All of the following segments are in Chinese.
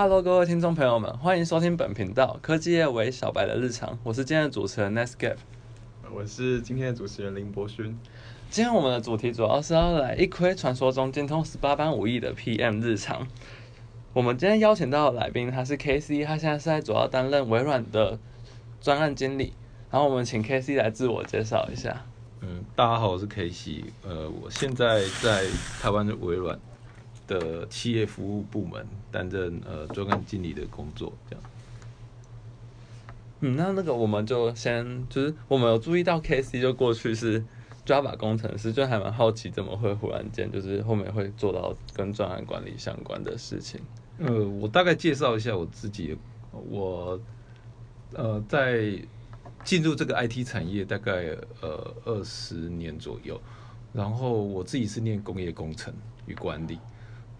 Hello，各位听众朋友们，欢迎收听本频道科技业为小白的日常，我是今天的主持人 Netscape。我是今天的主持人林博勋。今天我们的主题主要是要来一窥传说中精通十八般武艺的 PM 日常。我们今天邀请到的来宾，他是 KC，他现在是在主要担任微软的专案经理。然后我们请 KC 来自我介绍一下。嗯，大家好，我是 KC，呃，我现在在台湾的微软的企业服务部门担任呃专案经理的工作，这样。嗯，那那个我们就先就是我们有注意到 KC 就过去是 Java 工程师，就还蛮好奇怎么会忽然间就是后面会做到跟专案管理相关的事情。呃，我大概介绍一下我自己，我呃在进入这个 IT 产业大概呃二十年左右，然后我自己是念工业工程与管理，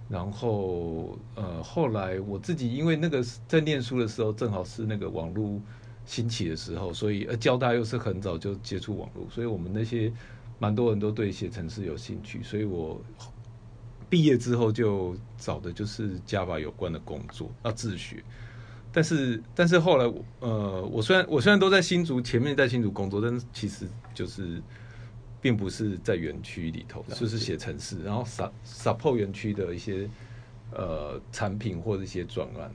然后呃后来我自己因为那个在念书的时候正好是那个网络兴起的时候，所以呃交大又是很早就接触网络，所以我们那些蛮多人都对写程式有兴趣，所以我。毕业之后就找的就是 Java 有关的工作，要自学。但是，但是后来，呃，我虽然我虽然都在新竹前面在新竹工作，但是其实就是并不是在园区里头，就是写城市，然后 support 园区的一些呃产品或者一些专案。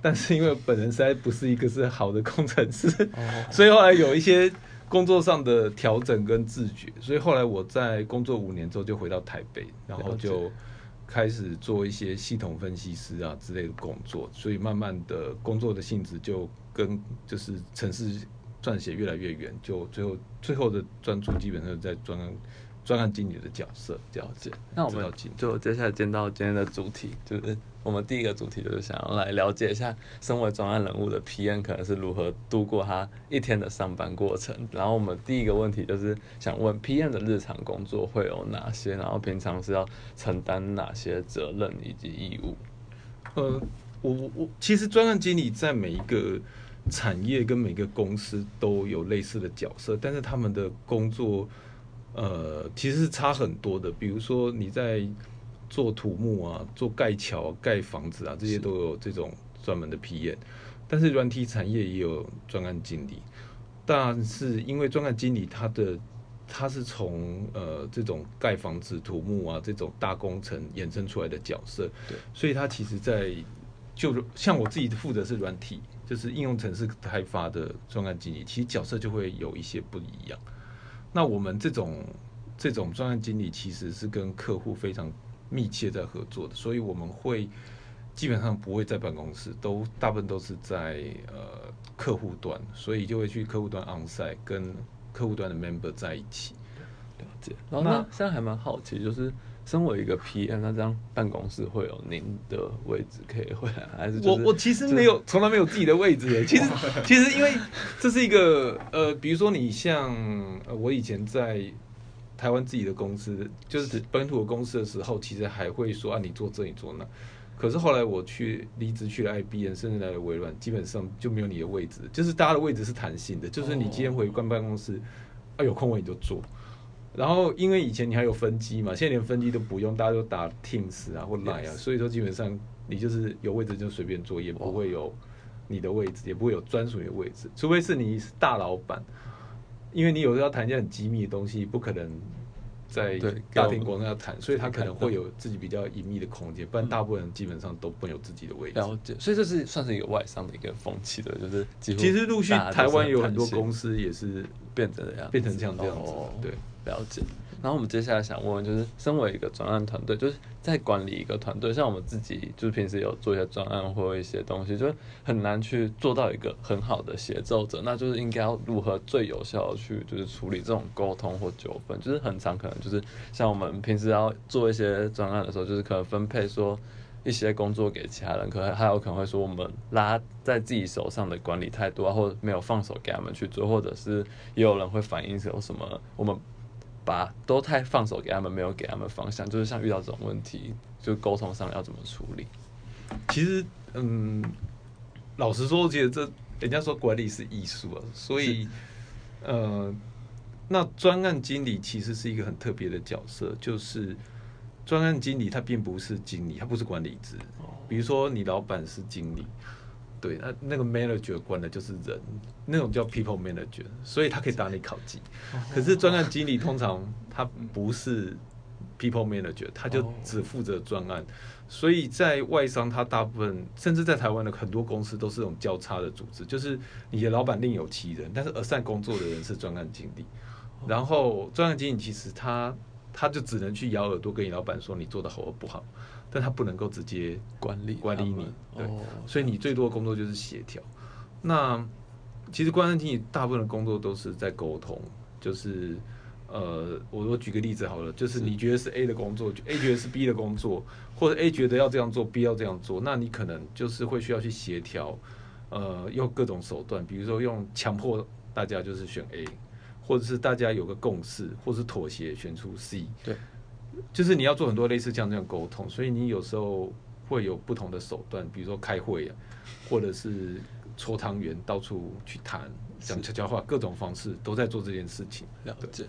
但是因为本人实在不是一个是好的工程师，所以后来有一些。工作上的调整跟自觉，所以后来我在工作五年之后就回到台北，然后就开始做一些系统分析师啊之类的工作，所以慢慢的工作的性质就跟就是城市撰写越来越远，就最后最后的专注基本上在专案专案经理的角色这样子。那我们就接下来见到今天的主题就是。我们第一个主题就是想要来了解一下，身为专案人物的 PM 可能是如何度过他一天的上班过程。然后我们第一个问题就是想问 PM 的日常工作会有哪些，然后平常是要承担哪些责任以及义务。呃，我我我其实专案经理在每一个产业跟每个公司都有类似的角色，但是他们的工作呃其实是差很多的。比如说你在做土木啊，做盖桥、盖房子啊，这些都有这种专门的批验。但是软体产业也有专案经理，但是因为专案经理他的他是从呃这种盖房子、土木啊这种大工程衍生出来的角色，对，所以他其实在就像我自己负责是软体，就是应用程式开发的专案经理，其实角色就会有一些不一样。那我们这种这种专案经理其实是跟客户非常。密切在合作的，所以我们会基本上不会在办公室，都大部分都是在呃客户端，所以就会去客户端 onsite 跟客户端的 member 在一起了解。然后呢，现在还蛮好奇，就是身为一个 PM，那这样办公室会有您的位置可以回来，还是我我其实没有，从来没有自己的位置诶。其实其实因为这是一个呃，比如说你像呃我以前在。台湾自己的公司就是本土的公司的时候，其实还会说啊，你做这，你做那。可是后来我去离职去了 IBM，甚至来了微软，基本上就没有你的位置，就是大家的位置是弹性的，就是你今天回关办公室，啊有空位你就做。然后因为以前你还有分机嘛，现在连分机都不用，大家都打 Teams 啊或 Line 啊，所以说基本上你就是有位置就随便坐，也不会有你的位置，也不会有专属的位置，除非是你是大老板。因为你有时候要谈一些很机密的东西，不可能在大庭广众要谈，所以他可能会有自己比较隐秘的空间，不然大部分人基本上都不有自己的位置。了解，所以这是算是一个外商的一个风气的，就是其实陆续台湾有很多公司也是变成这样，变成像这样子。对，了解。然后我们接下来想问，就是身为一个专案团队，就是在管理一个团队，像我们自己，就是平时有做一些专案或一些东西，就很难去做到一个很好的协奏者，那就是应该要如何最有效的去就是处理这种沟通或纠纷，就是很常可能就是像我们平时要做一些专案的时候，就是可能分配说一些工作给其他人，可能还有可能会说我们拉在自己手上的管理太多，或者没有放手给他们去做，或者是也有人会反映有什么我们。把都太放手给他们，没有给他们方向，就是像遇到这种问题，就沟通上要怎么处理？其实，嗯，老实说，我觉得这人家说管理是艺术啊，所以，呃，那专案经理其实是一个很特别的角色，就是专案经理他并不是经理，他不是管理职。比如说你老板是经理，对，那那个 manager 管的就是人，那种叫 people manager，所以他可以打你考绩。可是专案经理通常他不是 people manager，他就只负责专案。所以在外商，他大部分甚至在台湾的很多公司都是这种交叉的组织，就是你的老板另有其人，但是而善工作的人是专案经理。然后专案经理其实他他就只能去咬耳朵跟你老板说你做的好或不好，但他不能够直接管理管理你。对，哦所以你最多的工作就是协调。那其实专案经理大部分的工作都是在沟通，就是呃，我我举个例子好了，就是你觉得是 A 的工作，A 觉得是 B 的工作，或者 A 觉得要这样做，B 要这样做，那你可能就是会需要去协调，呃，用各种手段，比如说用强迫大家就是选 A，或者是大家有个共识，或是妥协选出 C，对，就是你要做很多类似这样这样沟通，所以你有时候会有不同的手段，比如说开会啊，或者是搓汤圆，到处去谈，讲悄悄话，各种方式都在做这件事情。了解。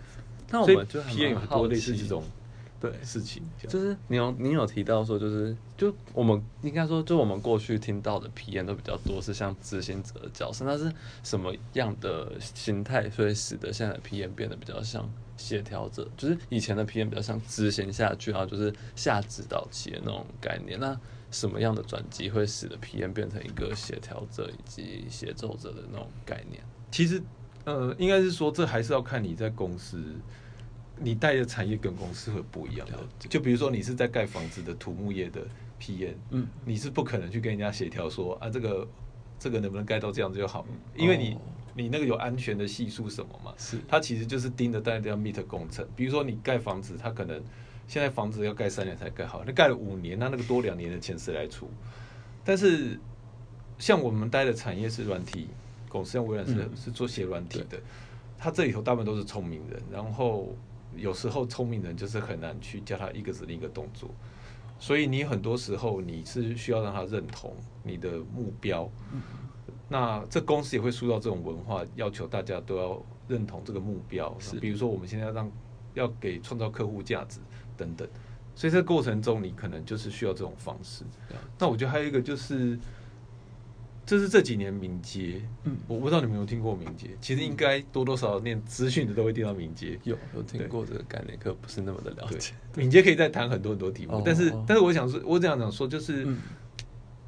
那我们就还 P N 有蛮好很多类似这种对事情，就是你有你有提到说，就是就我们应该说，就我们过去听到的 PM 都比较多是像执行者的角色，那是什么样的心态，所以使得现在的 PM 变得比较像协调者？就是以前的 PM 比较像执行下去，啊就是下指导期的那种概念。那什么样的转机会使得 PM 变成一个协调者以及协奏者的那种概念？其实呃，应该是说这还是要看你在公司。你带的产业跟公司会不一样的就比如说你是在盖房子的土木业的 PM，嗯，你是不可能去跟人家协调说啊，这个这个能不能盖到这样子就好，因为你、哦你那个有安全的系数什么嘛，是它其实就是盯着大家要 meet 工程。比如说你盖房子，它可能现在房子要盖三年才盖好，那盖了五年，那那个多两年的钱谁来出？但是像我们待的产业是软体公司，像微软是、嗯是做写软体的，它这里头大部分都是聪明人，然后有时候聪明人就是很难去叫他一个指令一个动作，所以你很多时候你是需要让他认同你的目标。那这公司也会塑造这种文化，要求大家都要认同这个目标。是比如说我们现在要让要给创造客户价值等等，所以这个过程中你可能就是需要这种方式。那我觉得还有一个就是，这是这几年敏捷，嗯我不知道你们有没有听过敏捷，其实应该多多少少念资讯的都会听到敏捷。有有听对过这个概念，可不是那么的了解。，敏捷可以再谈很多很多题目，哦但是哦但是我想说，我这样讲说就是。嗯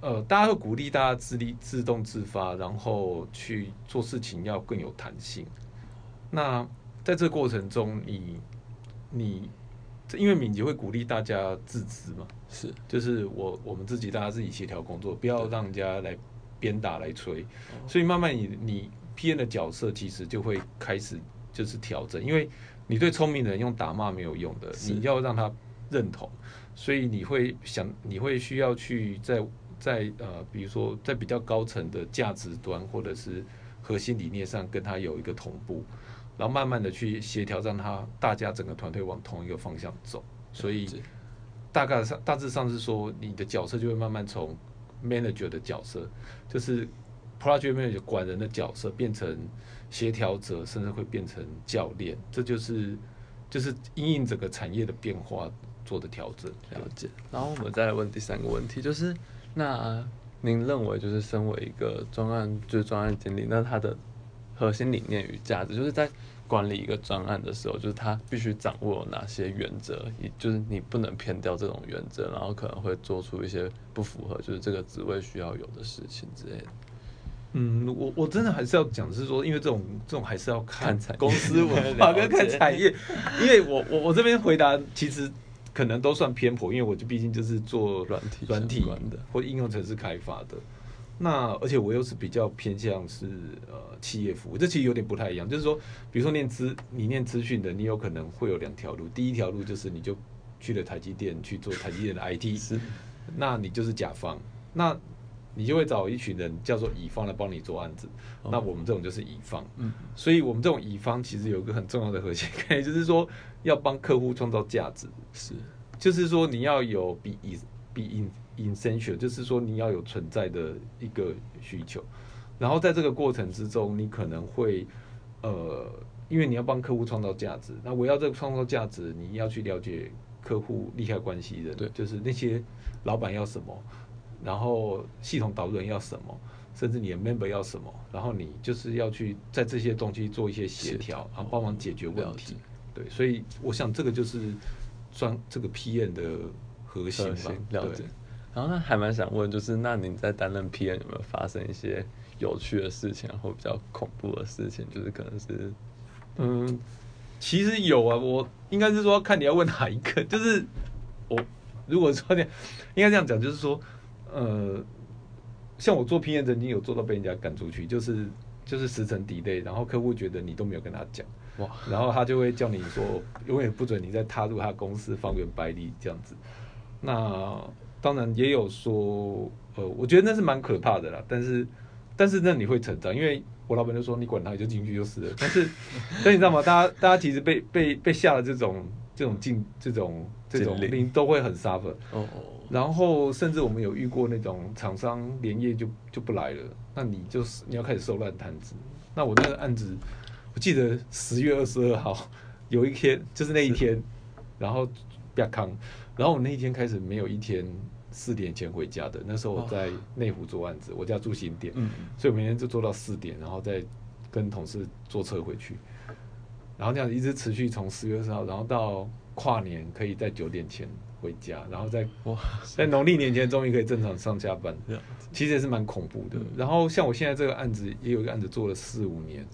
呃，大家会鼓励大家自立、自动自发，然后去做事情要更有弹性。那在这个过程中你，你因为敏捷会鼓励大家自知嘛，是就是我我们自己大家自己协调工作，不要让人家来鞭打来催。哦所以慢慢你你 P N 的角色其实就会开始就是调整，因为你对聪明人用打骂没有用的，你要让他认同，所以你会想你会需要去在在呃，比如说在比较高层的价值端或者是核心理念上跟他有一个同步，然后慢慢的去协调，让他大家整个团队往同一个方向走。所以大概上大致上是说，你的角色就会慢慢从 manager 的角色，就是 project manager 管人的角色，变成协调者，甚至会变成教练。这就是就是因应整个产业的变化做的调整。了解。然后我们再来问第三个问题，就是那您认为就是身为一个专案就是专案经理，那他的核心理念与价值，就是在管理一个专案的时候，就是他必须掌握哪些原则，也就是你不能偏掉这种原则，然后可能会做出一些不符合就是这个职位需要有的事情之类的。嗯，我我真的还是要讲，是说，因为这种这种还是要看公司文化跟看产业，因为我我我这边回答其实可能都算偏颇，因为我就毕竟就是做软体软体的或应用程式开发的。那而且我又是比较偏向是呃企业服务，这其实有点不太一样。就是说，比如说念资你念资讯的，你有可能会有两条路。第一条路就是你就去了台积电去做台积电的 IT，是那你就是甲方，那你就会找一群人叫做乙方来帮你做案子。哦。那我们这种就是乙方，嗯。所以我们这种乙方其实有一个很重要的核心概念，就是说要帮客户创造价值，是。就是说你要有比 is 比 in essential，就是说你要有存在的一个需求，然后在这个过程之中，你可能会呃，因为你要帮客户创造价值，那我要这个创造价值，你要去了解客户利害关系人，对。就是那些老板要什么，然后系统导入人要什么，甚至你的 member 要什么，然后你就是要去在这些东西做一些协协调调，然后帮忙解决问题。对，所以我想这个就是专这个 PM 的核心吧。了对解。然后呢，还蛮想问，就是那你在担任 PM 有没有发生一些有趣的事情啊，或比较恐怖的事情？就是可能是嗯，其实有啊，我应该是说看你要问哪一个，就是我如果说这样，应该这样讲，就是说，呃，像我做平面曾经有做到被人家赶出去，就是就是时程 delay，然后客户觉得你都没有跟他讲，哇，然后他就会叫你说永远不准你再踏入他公司方圆百里这样子。那当然也有说，呃，我觉得那是蛮可怕的啦，但是但是那你会成长，因为我老板就说你管他，你就进去就是了。但是 但你知道吗？大家大家其实被被被下了这种这种禁这种这种禁令令都会很 suffer。哦，然后甚至我们有遇过那种厂商连夜就就不来了，那你就是你要开始收烂摊子。那我那个案子，我记得十月二十二号 有一天，就是那一天，然后亚康，然后我那一天开始没有一天四点前回家的。那时候我在内湖做案子，我家住新店，嗯，所以我每天就做到四点，然后再跟同事坐车回去，然后这样一直持续从十月二十号，然后到跨年可以在九点前回家，然后再哇，在农历年前终于可以正常上下班，其实也是蛮恐怖的嗯。然后像我现在这个案子，也有一个案子做了四五年，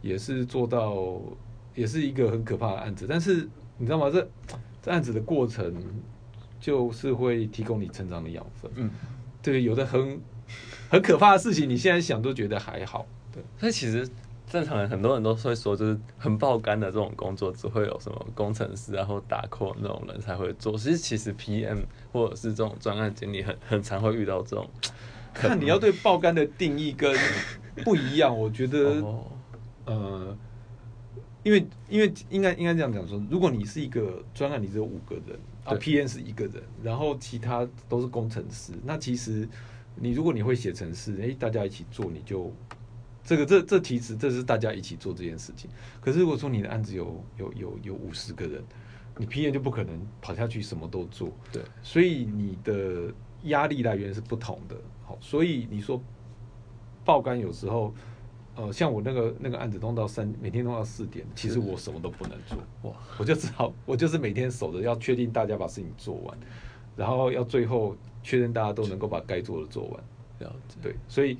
也是做到，也是一个很可怕的案子。但是你知道吗？这这案子的过程就是会提供你成长的养分。嗯，对，有的很很可怕的事情，你现在想都觉得还好。对，那其实正常人很多人都会说，就是很爆肝的这种工作，只会有什么工程师啊或打 call 那种人才会做。其实其实 PM 或者是这种专案经理很很常会遇到这种。看你要对爆肝的定义跟不一样，我觉得。哦，呃，因为因为应该应该这样讲说，如果你是一个专案，你只有五个人啊，PM 是一个人，然后其他都是工程师，那其实你如果你会写程式，诶，大家一起做，你就这个这这其实这是大家一起做这件事情。可是如果说你的案子有有有有五十个人，你 PM 就不可能跑下去什么都做，对，所以你的压力来源是不同的。好，所以你说爆肝有时候，呃，像我那个那个案子弄到三，每天弄到四点，其实我什么都不能做，哇，我就只好我就是每天守着，要确定大家把事情做完，然后要最后确认大家都能够把该做的做完。了解。对，所以。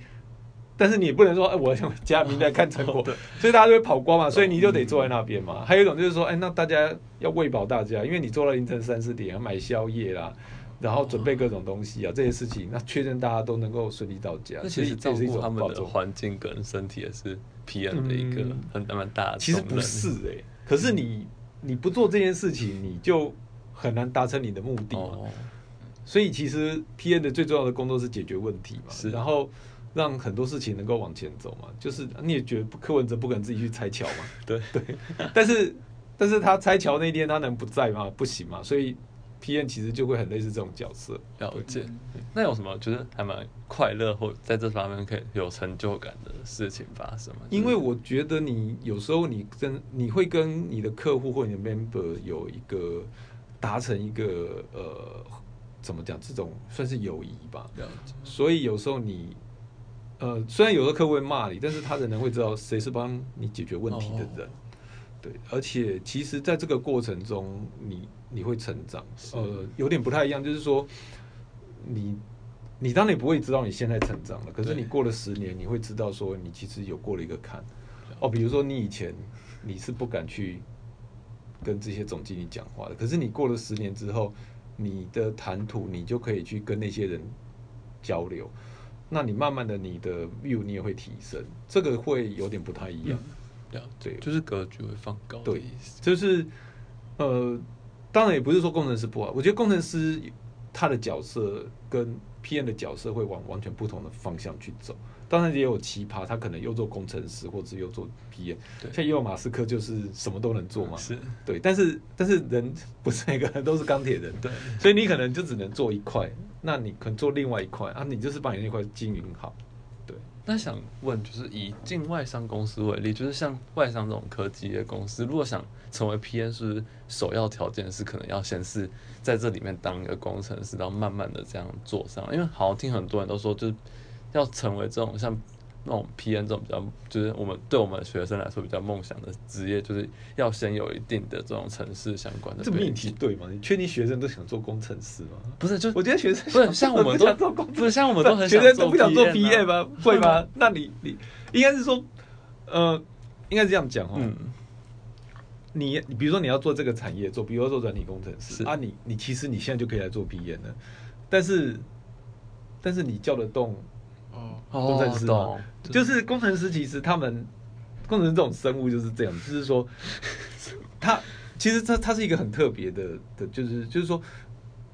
但是你也不能说，哎，我想加名来看成果，所以大家就会跑光嘛，所以你就得坐在那边嘛。还有一种就是说，哎，那大家要喂饱大家，因为你做到凌晨三四点，要买宵夜啦，然后准备各种东西啊，这些事情，那确认大家都能够顺利到家。那其实照一他们的环境跟身体也是 PM 的一个嗯很蛮大的。其实不是哎、可是你你不做这件事情，你就很难达成你的目的嘛。哦，所以其实 PM 的最重要的工作是解决问题嘛，是然后让很多事情能够往前走嘛。就是你也觉得柯文哲不可能自己去拆桥嘛，对对，但是但是他拆桥那天他能不在吗？不行嘛，所以 P N 其实就会很类似这种角色。了解。那有什么就是还蛮快乐或在这方面可以有成就感的事情发生吗？因为我觉得你有时候你跟你会跟你的客户或你的 member 有一个达成一个呃怎么讲，这种算是友谊吧。了解，所以有时候你呃虽然有的客户会骂你，但是他仍然会知道谁是帮你解决问题的人。对，而且其实在这个过程中，你你会成长，呃，有点不太一样，就是说你。你当然也不会知道你现在成长了，可是你过了十年，你会知道说你其实有过了一个坎。哦，比如说你以前你是不敢去跟这些总经理讲话的，可是你过了十年之后，你的谈吐你就可以去跟那些人交流，那你慢慢的你的 view 你也会提升，这个会有点不太一样。对就是格局会放高对。就是呃，当然也不是说工程师不好，我觉得工程师他的角色跟 PM 的角色会往完全不同的方向去走。当然也有奇葩，他可能又做工程师，或者又做 PM。对像伊隆马斯克就是什么都能做嘛。是，对，但是但是人不是每个人都是钢铁人，对，所以你可能就只能做一块，那你可能做另外一块啊，你就是把你那块经营好。对，那想问，就是以境外商公司为例，就是像外商这种科技的公司，如果想成为 PM，是不是首要条件是可能要先是在这里面当一个工程师，然后慢慢的这样做上？因为好像听很多人都说，就是要成为这种像。那种 PM 这种比较，就是我们对我们学生来说比较梦想的职业，就是要先有一定的这种城市相关的。这命题对吗？你确定学生都想做工程师吗？不是，就我觉得学生不是像我们都不是像我们都很学生都不想做 PM 吗？会吗？那你你应该是说，呃，应该是这样讲哦。你你比如说你要做这个产业，做比如说做软体工程师啊，你你其实你现在就可以来做 PM 了，但是但是你叫得动。工程师哦，就是工程师，其实他们工程师这种生物就是这样，就是说，他其实他他是一个很特别的的，就是就是说，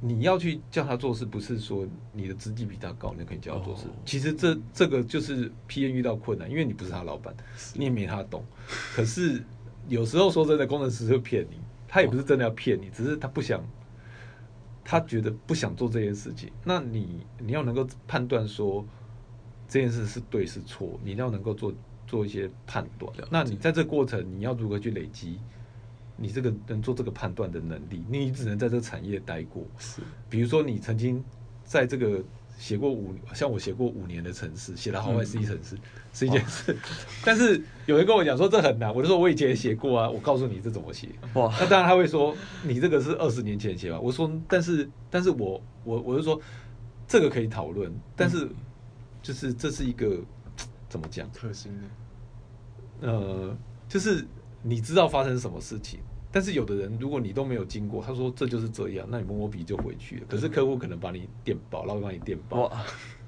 你要去叫他做事，不是说你的资历比他高，你可以叫他做事。其实这这个就是 P N 遇到困难，因为你不是他老板，你也没他懂。可是有时候说真的，工程师会骗你，他也不是真的要骗你，只是他不想，他觉得不想做这件事情。那你你要能够判断说。这件事是对是错，你要能够做做一些判断。那你在这过程，你要如何去累积你这个能做这个判断的能力？你只能在这个产业待过。是，比如说你曾经在这个写过五，像我写过五年的城市，写的好坏是一城市是一件事。但是有人跟我讲说这很难，我就说我以前也写过啊，我告诉你这怎么写。哇，那当然他会说你这个是二十年前写吧？我说，但是但是我我我就说这个可以讨论，但是。就是这是一个怎么讲？可行的，呃，就是你知道发生什么事情，但是有的人如果你都没有经过，他说这就是这样，那你摸摸鼻就回去了。可是客户可能把你电爆，然后把你电爆。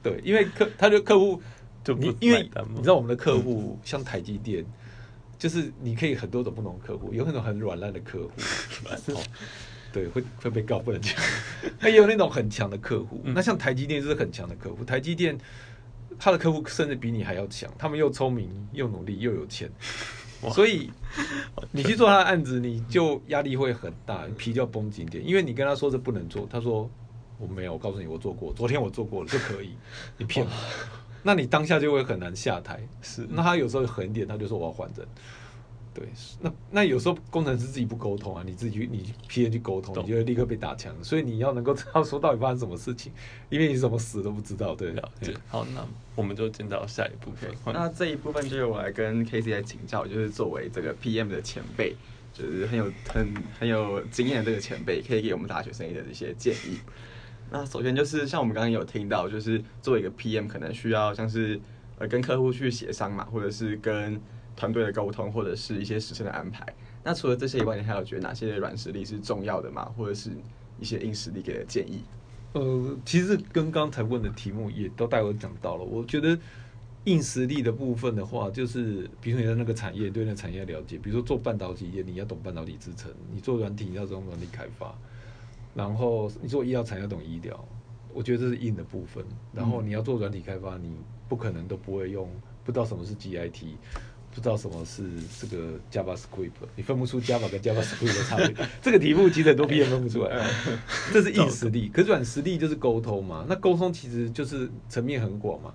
对，因为客他的客户 就你因为你知道我们的客户像台积电，就是你可以很多种不同客户，有那种很软烂的客户，对，会会被告不能讲。他也有那种很强的客户，那像台积电是很强的客户，台积电。他的客户甚至比你还要强，他们又聪明又努力又有钱，所以你去做他的案子，你就压力会很大，皮就要绷紧点。因为你跟他说这不能做，他说我没有，我告诉你我做过，昨天我做过了就可以，你骗我，那你当下就会很难下台。是，那他有时候狠一点，他就说我要还人。对，那那有时候工程师自己不沟通啊，你自己去你 P N 去沟通，你就会立刻被打枪。所以你要能够知道说到底发生什么事情，因为你怎么死都不知道。对，对。好，那我们就进到下一部分。那这一部分就是我来跟 K C 来请教，就是作为这个 P M 的前辈，就是很有很很有经验的这个前辈，可以给我们大学生一的一些建议。那首先就是像我们刚刚有听到，就是作为一个 P M，可能需要像是呃跟客户去协商嘛，或者是跟团队的沟通或者是一些时程的安排。那除了这些以外，你还有觉得哪些软实力是重要的吗？或者是一些硬实力给的建议？呃，其实跟刚才问的题目也都带我讲到了。我觉得硬实力的部分的话，就是比如说你在那个产业对那个产业了解，比如说做半导体业，你要懂半导体制成；你做软体，你要懂软体开发；然后你做医药产业，懂医疗。我觉得这是硬的部分。然后你要做软体开发，你不可能都不会用，不知道什么是 GIT。不知道什么是这个 JavaScript，你分不出 Java 跟 JavaScript 的差别。这个题目其实很多 P M 分不出来，这是硬实力。可是软实力就是沟通嘛。那沟通其实就是层面很广嘛。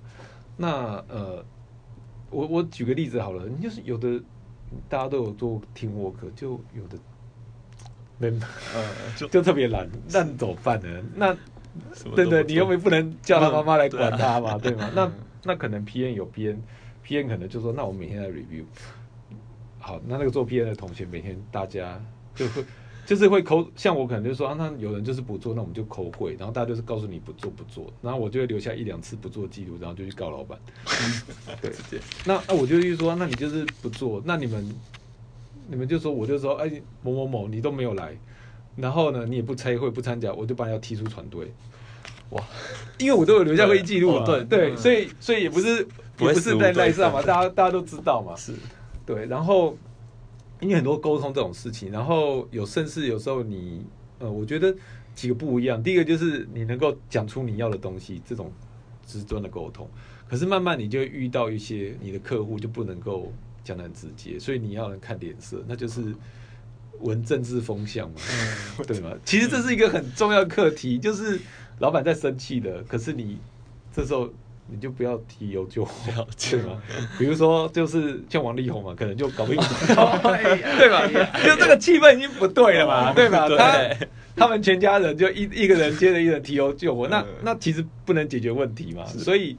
那呃，我我举个例子好了，你就是有的大家都有做 team work，就有的没呃就 就特别懒，那怎么办呢？那对对，你又没不能叫他妈妈来管他嘛，对吗？那那可能 P N 有 P N。P N 可能就说，那我每天在 review，好，那那个做 P N 的同学每天大家就会就是会抠，像我可能就说啊，那有人就是不做，那我们就抠会，然后大家就是告诉你不做不做，然后我就会留下一两次不做记录，然后就去告老板。对，那那我就去说，那你就是不做，那你们你们就说，我就说，哎，某某某你都没有来，然后呢你也不参会不参加，我就把你要踢出团队。哇，因为我都有留下会议记录啊，对对，所以所以也不是。也不是在赖上嘛，大家大家都知道嘛。是，对。然后因为很多沟通这种事情，然后有甚至有时候你呃，我觉得几个不一样。第一个就是你能够讲出你要的东西，这种直端的沟通。可是慢慢你就遇到一些你的客户就不能够讲的很直接，所以你要能看脸色，那就是闻政治风向嘛，对吗？其实这是一个很重要课题，就是老板在生气的，可是你这时候。你就不要提油救火对吗？比如说，就是像王力宏嘛，可能就搞不清楚，对吧？就这个气氛已经不对了嘛，对吧？他他们全家人就一一个人接着一个人提油救火，那嗯那其实不能解决问题嘛，所以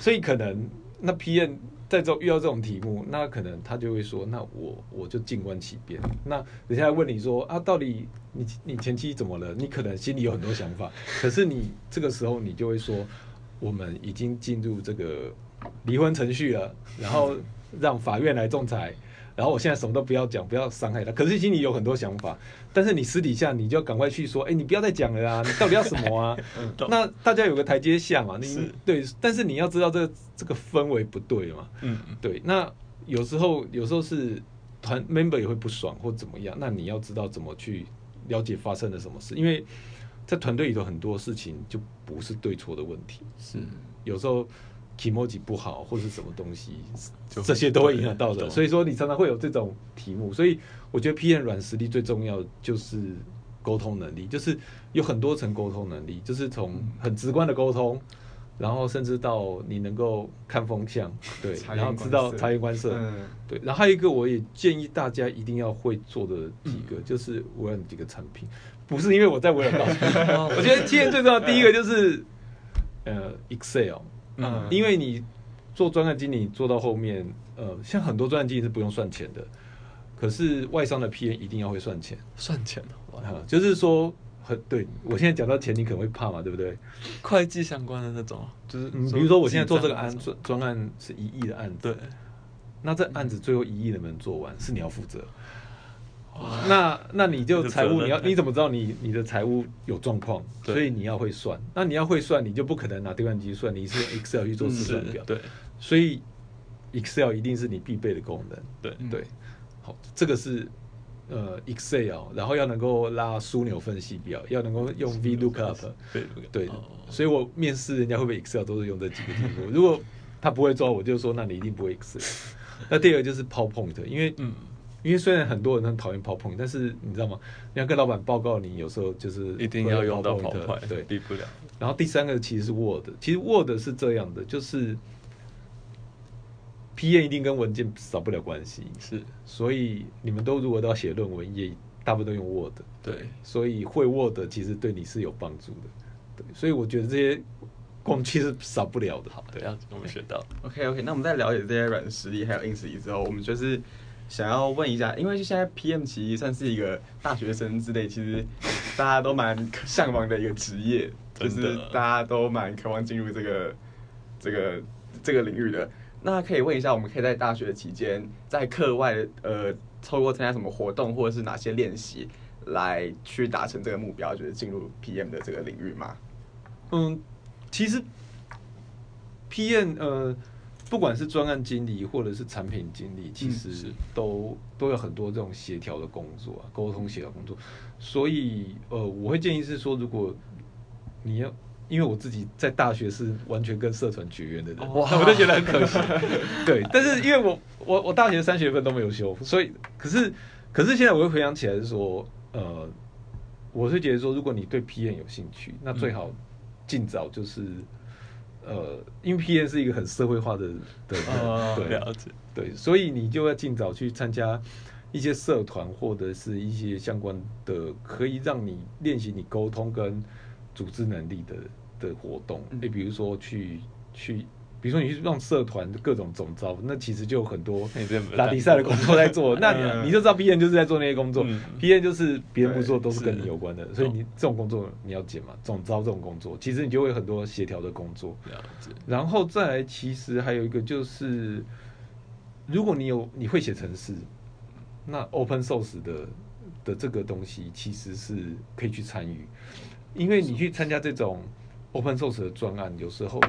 所以可能那 PM 在这遇到这种题目，那可能他就会说，那我我就静观其变。那人家问你说啊，到底你你前妻怎么了？你可能心里有很多想法，可是你这个时候你就会说，我们已经进入这个离婚程序了，然后让法院来仲裁。然后我现在什么都不要讲，不要伤害他。可是心里有很多想法，但是你私底下你就要赶快去说，哎，你不要再讲了啊，你到底要什么啊？那大家有个台阶下嘛，你是对，但是你要知道这个这个氛围不对嘛，嗯，对。那有时候有时候是团 member 也会不爽或怎么样，那你要知道怎么去了解发生了什么事，因为在团队里头很多事情就不是对错的问题，是有时候 emoji 不好或是什么东西这些都会影响到的。所以说你常常会有这种题目，所以我觉得 PM 软实力最重要就是沟通能力，就是有很多层沟通能力，就是从很直观的沟通。然后甚至到你能够看风向，对，然后知道察言观色，嗯对，然后还有一个我也建议大家一定要会做的几个，就是微软几个产品，不是因为我在微软我觉得今天最重要的第一个就是呃 Excel，嗯。因为你做专案经理做到后面，呃，像很多专案经理是不用算钱的，可是外商的 P N 一定要会算钱，算钱的就是说很对我现在讲到钱，你可能会怕嘛，对不对？会计相关的那种，就是嗯，比如说我现在做这个案专专案是一亿的案子，对，那这案子最后一亿能不能做完，是你要负责。那那你就财务，你要你怎么知道你你的财务有状况？所以你要会算。那你要会算，你就不可能拿计算机算，你是用 Excel 去做试算表。对所以 Excel 一定是你必备的功能。对嗯对，好，这个是呃 Excel，然后要能够拉枢纽分析表，要能够用 VLOOKUP。对所以我面试人家会不会 Excel 都是用这几个题目。如果他不会做，我就说那你一定不会 Excel。那第二个就是 PowerPoint，因为嗯，因为虽然很多人很讨厌 PowerPoint，但是你知道吗？你要跟老板报告，你有时候就是一定要用到 PowerPoint，PowerPoint，对。避不了，然后第三个其实是 Word，其实 Word 是这样的，就是 PA 一定跟文件少不了关系，是。所以你们都如果都要写论文，也大部分都用 Word，对，所以会 Word 其实对你是有帮助的，对，所以我觉得这些工具是少不了的。好对，要我们学到，OK OK，那我们在了解这些软实力还有硬实力之后，我们就是想要问一下，因为就现在 PM 其实算是一个大学生之类，其实大家都蛮向往的一个职业，就是大家都蛮渴望进入这个这个这个领域的。那可以问一下，我们可以在大学期间，在课外呃，透过参加什么活动或者是哪些练习，来去达成这个目标，就是进入 PM 的这个领域吗？嗯，其实 PM 呃，不管是专案经理或者是产品经理，其实是都、都有很多这种协调的工作啊，沟通协调工作。所以呃，我会建议是说，如果你要，因为我自己在大学是完全跟社团绝缘的人，哇那我就觉得很可惜。对，但是因为我我我大学三学分都没有修，所以可是可是现在我会回想起来是说，呃，我是觉得说，如果你对 PM 有兴趣，那最好尽早就是。呃，因为 PM 是一个很社会化的对，了解，对，所以你就要尽早去参加一些社团或者是一些相关的，可以让你练习你沟通跟组织能力的的活动。嗯诶、比如说去去，比如说你去让社团的各种总招，那其实就有很多拉迪赛的工作在做，那嗯。你你就知道 P N 就是在做那些工作、嗯，P N 就是别人不做都是跟你有关的，所以你这种工作你要解嘛，总招这种工作，其实你就会有很多协调的工作。然后再来，其实还有一个就是，如果你有你会写程式，那 open source 的的这个东西其实是可以去参与，因为你去参加这种 open source 的专案，有时候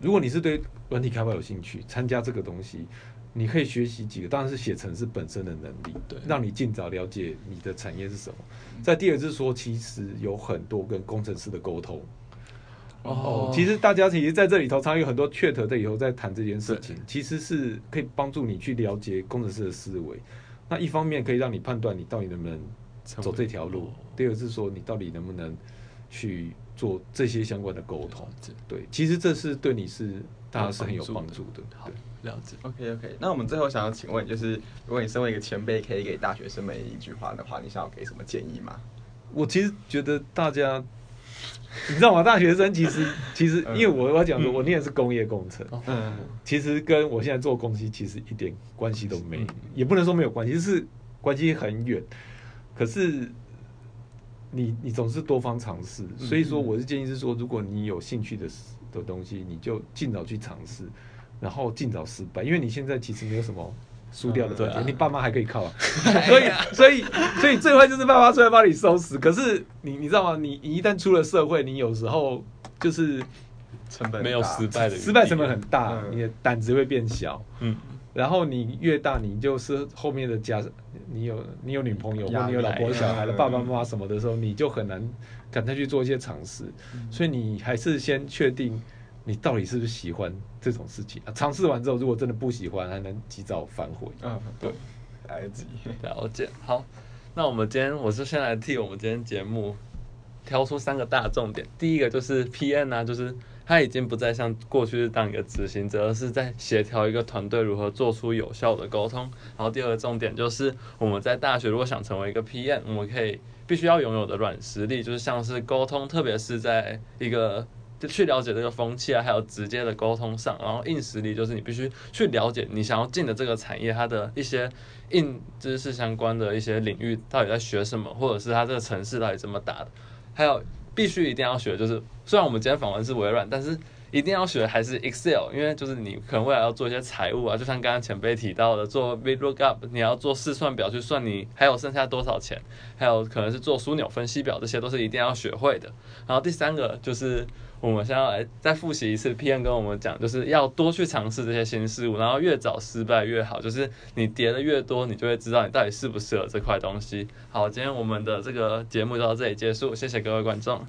如果你是对软体开发有兴趣，参加这个东西，你可以学习几个，当然是写程式本身的能力，对让你尽早了解你的产业是什么。再第二是说，其实有很多跟工程师的沟通。哦，其实大家其实在这里头，常有很多 chat 在里头在谈这件事情，其实是可以帮助你去了解工程师的思维。那一方面可以让你判断你到底能不能走这条路，第二是说你到底能不能去做这些相关的沟通。对，其实这是对你是大家是很有帮助的。好，了解。OK OK，那我们最后想要请问，就是如果你身为一个前辈，可以给大学生们一句话的话，你想要给什么建议吗？我其实觉得大家，你知道吗？大学生其实 其实，嗯因为我我要讲说，我念的是工业工程，嗯，其实跟我现在做东西其实一点关系都没嗯，也不能说没有关系，就是关系很远。可是你你总是多方尝试，所以说我是建议是说，如果你有兴趣的的东西，你就尽早去尝试，然后尽早失败，因为你现在其实没有什么。输掉的东西，你爸妈还可以靠啊，所以所以所以最坏就是爸妈出来帮你收拾。可是你你知道吗？你你一旦出了社会，你有时候就是成本没有大失败的失败成本很大，嗯你的胆子会变小。嗯，然后你越大，你就是后面的家，你有你有女朋友或你有老婆小孩了，嗯爸爸妈妈什么的时候，你就很难敢再去做一些尝试。所以你还是先确定你到底是不是喜欢这种事情啊。尝试完之后，如果真的不喜欢，还能及早反悔。嗯，对，来得及。了解。好，那我们今天我是先来替我们今天节目挑出三个大重点。第一个就是 P N 啊，就是他已经不再像过去是当一个执行者，而是在协调一个团队如何做出有效的沟通。然后第二个重点就是我们在大学如果想成为一个 PM，我们可以必须要拥有的软实力，就是像是沟通，特别是在一个。就去了解这个风气啊，还有直接的沟通上，然后硬实力就是你必须去了解你想要进的这个产业，它的一些硬知识相关的一些领域到底在学什么，或者是它这个城市到底怎么打的，还有必须一定要学，就是虽然我们今天访问是微软，但是一定要学还是 Excel，因为就是你可能未来要做一些财务啊，就像刚刚前辈提到的，做 VLOOKUP，你要做试算表去算你还有剩下多少钱，还有可能是做枢纽分析表，这些都是一定要学会的。然后第三个就是我们现在要来再复习一次，P N 跟我们讲，就是要多去尝试这些新事物，然后越早失败越好，就是你跌的越多，你就会知道你到底适不适合这块东西。好，今天我们的这个节目就到这里结束，谢谢各位观众。